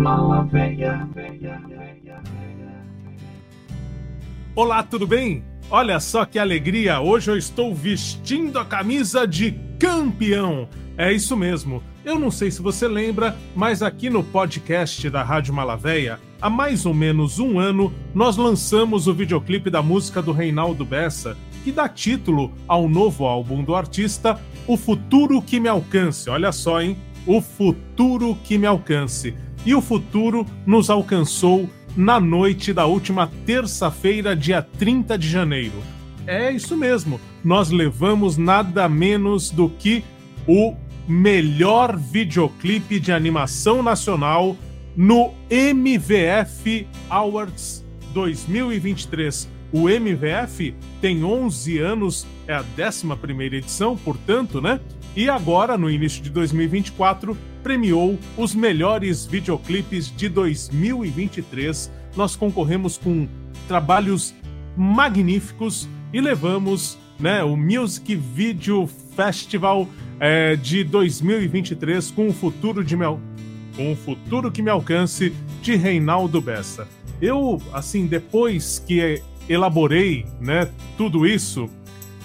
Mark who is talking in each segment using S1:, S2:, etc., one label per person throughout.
S1: Mala Véia.
S2: Olá, tudo bem? Olha só que alegria! Hoje eu estou vestindo a camisa de campeão. É isso mesmo. Eu não sei se você lembra, mas aqui no podcast da Rádio Malavéia, há mais ou menos um ano, nós lançamos o videoclipe da música do Reinaldo Bessa, que dá título ao novo álbum do artista, O Futuro Que Me Alcance. Olha só, hein? O Futuro Que Me Alcance. E o futuro nos alcançou na noite da última terça-feira, dia 30 de janeiro. É isso mesmo, nós levamos nada menos do que o melhor videoclipe de animação nacional no MVF Awards 2023. O MVF tem 11 anos, é a 11 edição, portanto, né? E agora, no início de 2024, premiou os melhores videoclipes de 2023. Nós concorremos com trabalhos magníficos e levamos né, o Music Video Festival é, de 2023 com o futuro de meu, com o futuro que me alcance de Reinaldo Bessa. Eu, assim, depois que elaborei, né, tudo isso,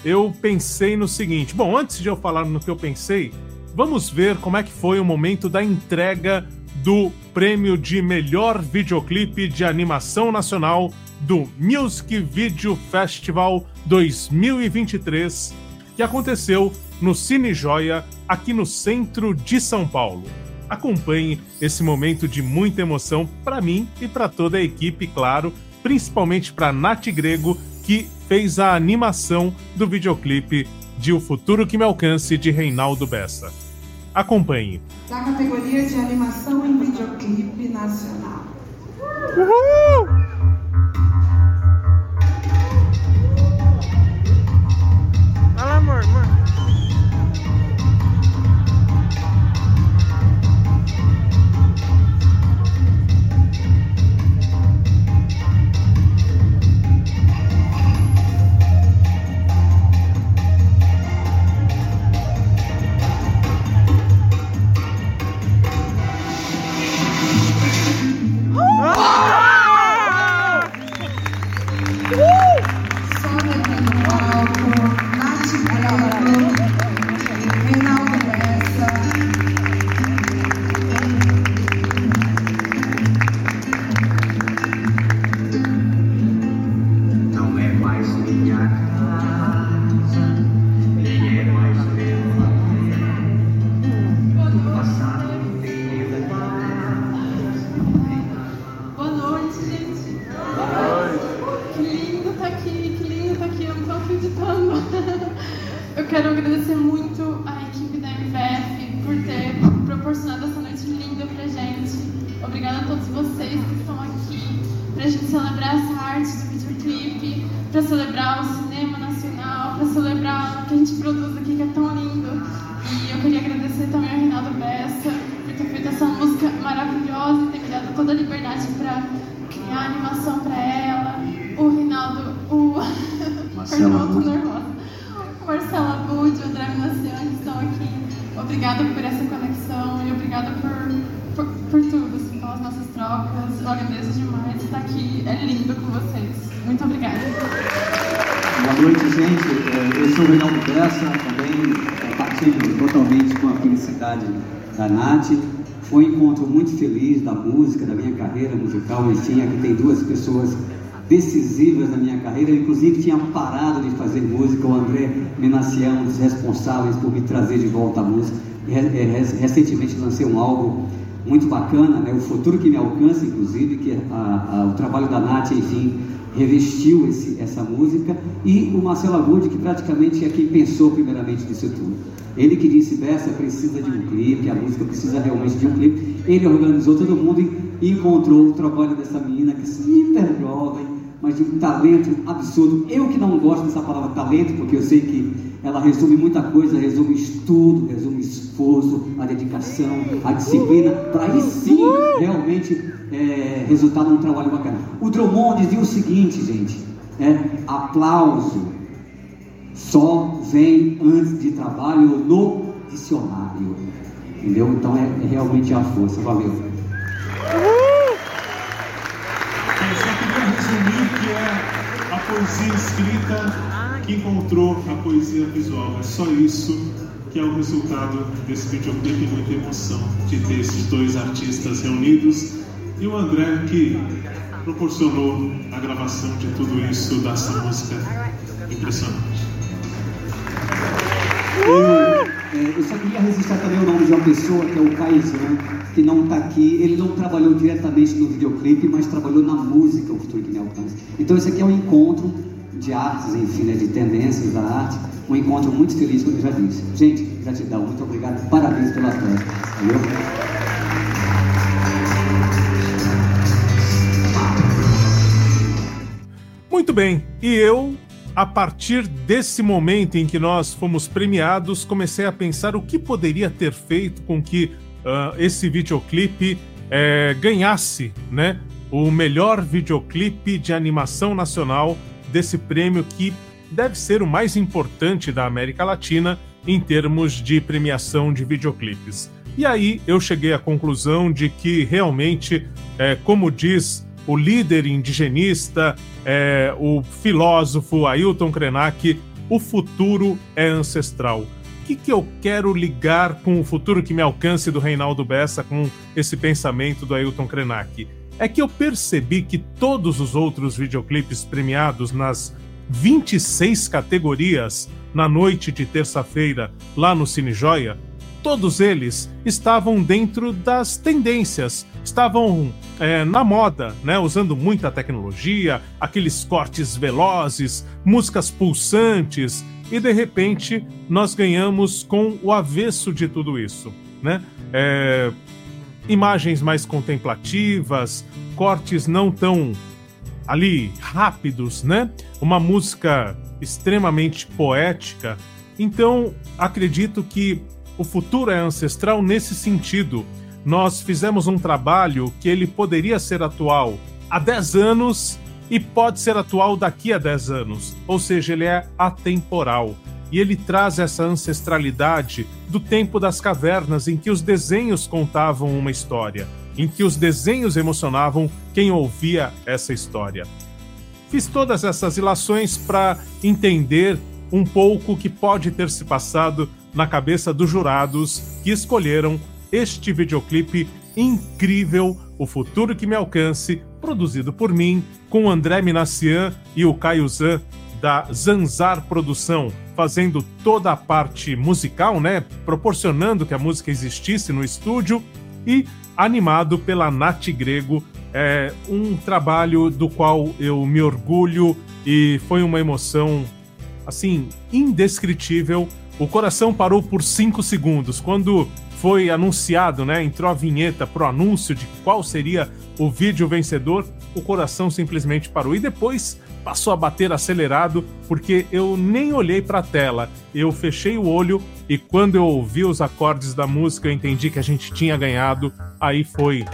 S2: eu pensei no seguinte. Bom, antes de eu falar no que eu pensei, vamos ver como é que foi o momento da entrega do prêmio de melhor videoclipe de animação nacional do Music Video Festival 2023, que aconteceu no Cine Joia, aqui no centro de São Paulo. Acompanhe esse momento de muita emoção para mim e para toda a equipe, claro, principalmente para Nath Grego, que fez a animação do videoclipe de O Futuro Que Me Alcance de Reinaldo Bessa. Acompanhe.
S3: Da categoria de animação em videoclipe nacional.
S2: Uhul!
S4: Fala, amor, amor.
S3: Aqui
S5: pra gente celebrar essa arte do videoclipe, pra celebrar o cinema nacional, pra celebrar o que a gente produz aqui que é tão lindo. E eu queria agradecer também ao Reinaldo Bessa por ter feito essa música maravilhosa e ter me dado toda a liberdade pra criar animação pra ela. O Reinaldo, o
S1: Marcelo
S5: tô
S1: Abud.
S5: nervosa. O Marcelo Abud, o André que estão aqui. Obrigada Eu agradeço demais estar aqui. É lindo com vocês. Muito obrigada.
S6: Boa noite, gente. É, Eu sou o Reinaldo Bessa, também é, partilho totalmente com a felicidade da Nath. Foi um encontro muito feliz da música, da minha carreira musical. Enfim, aqui tem duas pessoas decisivas na minha carreira. Eu, inclusive, tinha parado de fazer música. O André Menacião, um dos responsáveis por me trazer de volta a música. Re- é, re- recentemente lancei um álbum muito bacana, né? O Futuro Que Me Alcança, inclusive, que é a- a- o trabalho da Nath, enfim, revestiu esse- essa música, e o Marcelo Abud, que praticamente é quem pensou primeiramente nisso tudo. Ele que disse, Bessa precisa de um clipe, a música precisa realmente de um clipe. Ele organizou todo mundo e encontrou o trabalho dessa menina que é super jovem, mas de um talento absurdo. Eu que não gosto dessa palavra talento, porque eu sei que ela resume muita coisa, resume estudo, resume esforço, a dedicação, a disciplina, para aí sim realmente é, resultar num trabalho bacana. O Drummond dizia o seguinte, gente, é, aplauso só vem antes de trabalho no dicionário. Entendeu? Então é, é realmente a força. Valeu.
S4: Eu só queria resumir que é a
S2: poesia escrita que encontrou a poesia visual. É só isso que é o resultado desse videoclipe, muita emoção de ter esses dois artistas reunidos e o André que proporcionou a gravação de tudo isso, dessa música impressionante.
S6: Eu, é, eu só queria registrar também o nome de uma pessoa, que é o Caizan, que não está aqui. Ele não trabalhou diretamente no videoclipe, mas trabalhou na música, o Me Alcança. Então, esse aqui é um encontro de artes, enfim, né, de tendências da arte. Um encontro muito feliz, como eu já disse. Gente, gratidão, muito obrigado, parabéns pela festa. Valeu?
S2: Muito bem, e eu a partir desse momento em que nós fomos premiados, comecei a pensar o que poderia ter feito com que uh, esse videoclipe eh, ganhasse né, o melhor videoclipe de animação nacional desse prêmio que deve ser o mais importante da América Latina em termos de premiação de videoclipes. E aí eu cheguei à conclusão de que realmente, eh, como diz o líder indigenista, é, o filósofo Ailton Krenak, o futuro é ancestral. O que, que eu quero ligar com o futuro que me alcance do Reinaldo Bessa com esse pensamento do Ailton Krenak? É que eu percebi que todos os outros videoclipes premiados nas 26 categorias na noite de terça-feira lá no Cine Joia todos eles estavam dentro das tendências, estavam é, na moda, né? usando muita tecnologia, aqueles cortes velozes, músicas pulsantes, e de repente nós ganhamos com o avesso de tudo isso. Né? É, imagens mais contemplativas, cortes não tão ali rápidos, né? Uma música extremamente poética. Então, acredito que o futuro é ancestral nesse sentido. Nós fizemos um trabalho que ele poderia ser atual há 10 anos e pode ser atual daqui a 10 anos, ou seja, ele é atemporal. E ele traz essa ancestralidade do tempo das cavernas em que os desenhos contavam uma história, em que os desenhos emocionavam quem ouvia essa história. Fiz todas essas ilações para entender um pouco o que pode ter se passado na cabeça dos jurados que escolheram este videoclipe incrível, O Futuro Que Me Alcance, produzido por mim, com André Minassian e o Caio Zan, da Zanzar Produção, fazendo toda a parte musical, né? Proporcionando que a música existisse no estúdio e animado pela Nath Grego. É um trabalho do qual eu me orgulho e foi uma emoção assim indescritível o coração parou por 5 segundos. Quando foi anunciado, né, entrou a vinheta pro anúncio de qual seria o vídeo vencedor, o coração simplesmente parou. E depois passou a bater acelerado, porque eu nem olhei para a tela. Eu fechei o olho e quando eu ouvi os acordes da música, eu entendi que a gente tinha ganhado. Aí foi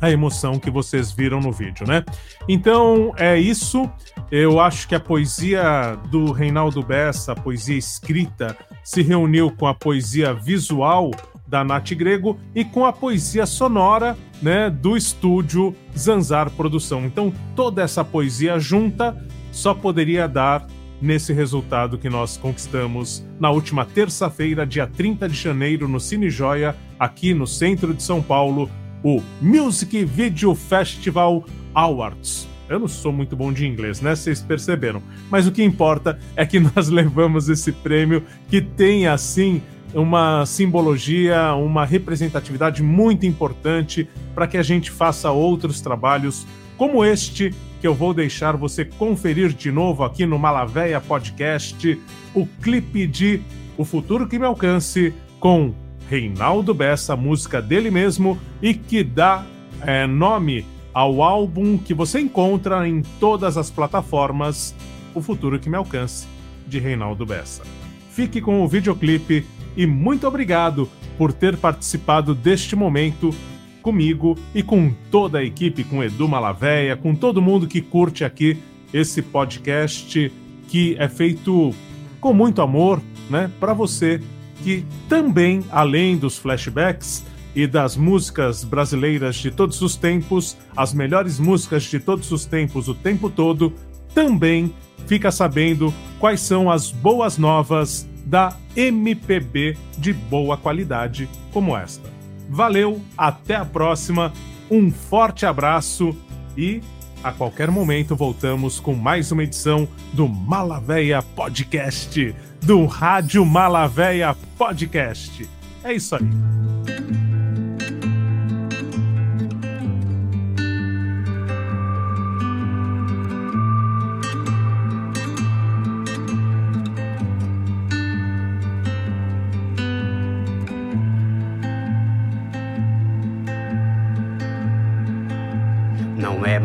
S2: a emoção que vocês viram no vídeo, né? Então é isso. Eu acho que a poesia do Reinaldo Bessa, a poesia escrita, se reuniu com a poesia visual da Nath Grego e com a poesia sonora né, do estúdio Zanzar Produção. Então, toda essa poesia junta só poderia dar nesse resultado que nós conquistamos na última terça-feira, dia 30 de janeiro, no Cine Joia, aqui no centro de São Paulo, o Music Video Festival Awards. Eu não sou muito bom de inglês, né? Vocês perceberam. Mas o que importa é que nós levamos esse prêmio que tem, assim, uma simbologia, uma representatividade muito importante para que a gente faça outros trabalhos como este que eu vou deixar você conferir de novo aqui no Malavéia Podcast, o clipe de O Futuro que Me Alcance com Reinaldo Bessa, música dele mesmo e que dá é, nome ao álbum que você encontra em todas as plataformas O Futuro que Me Alcance, de Reinaldo Bessa. Fique com o videoclipe e muito obrigado por ter participado deste momento comigo e com toda a equipe, com Edu Malavéia, com todo mundo que curte aqui esse podcast que é feito com muito amor, né, para você que também, além dos flashbacks, e das músicas brasileiras de todos os tempos, as melhores músicas de todos os tempos, o tempo todo, também fica sabendo quais são as boas novas da MPB de boa qualidade como esta. Valeu, até a próxima, um forte abraço e a qualquer momento voltamos com mais uma edição do Malavéia Podcast, do Rádio Malavéia Podcast. É isso aí.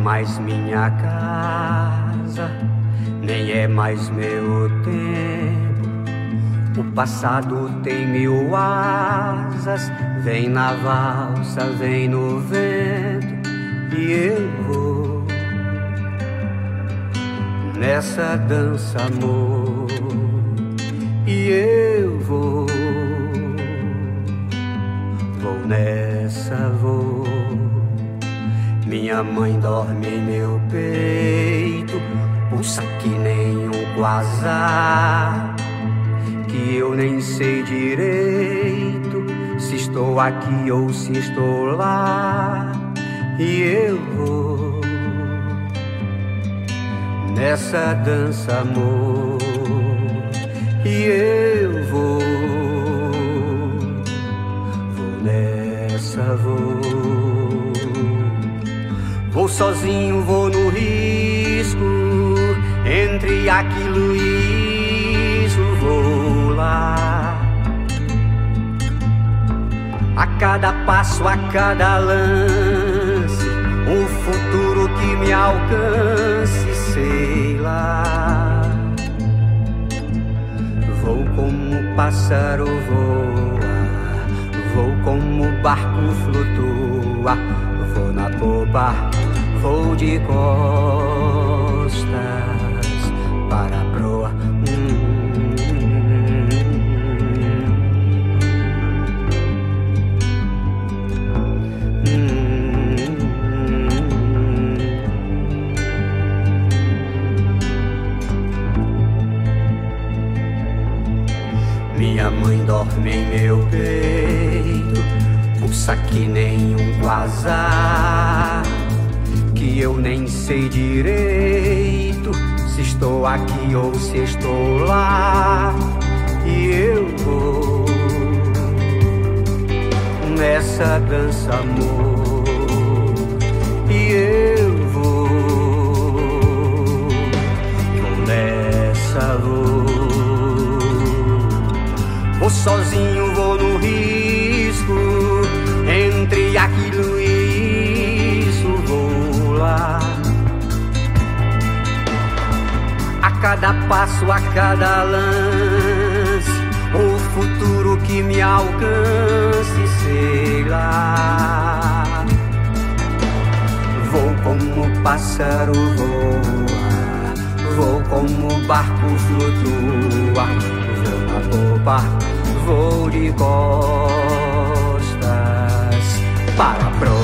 S1: Mais minha casa, nem é mais meu tempo. O passado tem mil asas, vem na valsa, vem no vento, e eu vou nessa dança, amor, e eu vou, vou nessa, vou. Minha mãe dorme em meu peito, pulsa que nem um quasar, que eu nem sei direito se estou aqui ou se estou lá, e eu vou nessa dança, amor, e eu sozinho, vou no risco, entre aquilo e isso vou lá. A cada passo, a cada lance, um futuro que me alcance, sei lá. Vou como pássaro voa, vou como barco flutua, vou na popa vou de costas para a proa. Minha mãe dorme em meu peito, pulsa que nem um quasar que eu nem sei direito se estou aqui ou se estou lá. E eu vou nessa dança, amor. E eu vou, nessa, vou. Vou sozinho, vou no risco cada passo, a cada lance, o futuro que me alcance, sei lá. Vou como pássaro voa, vou como barco flutua, vou na popa, vou de costas para a.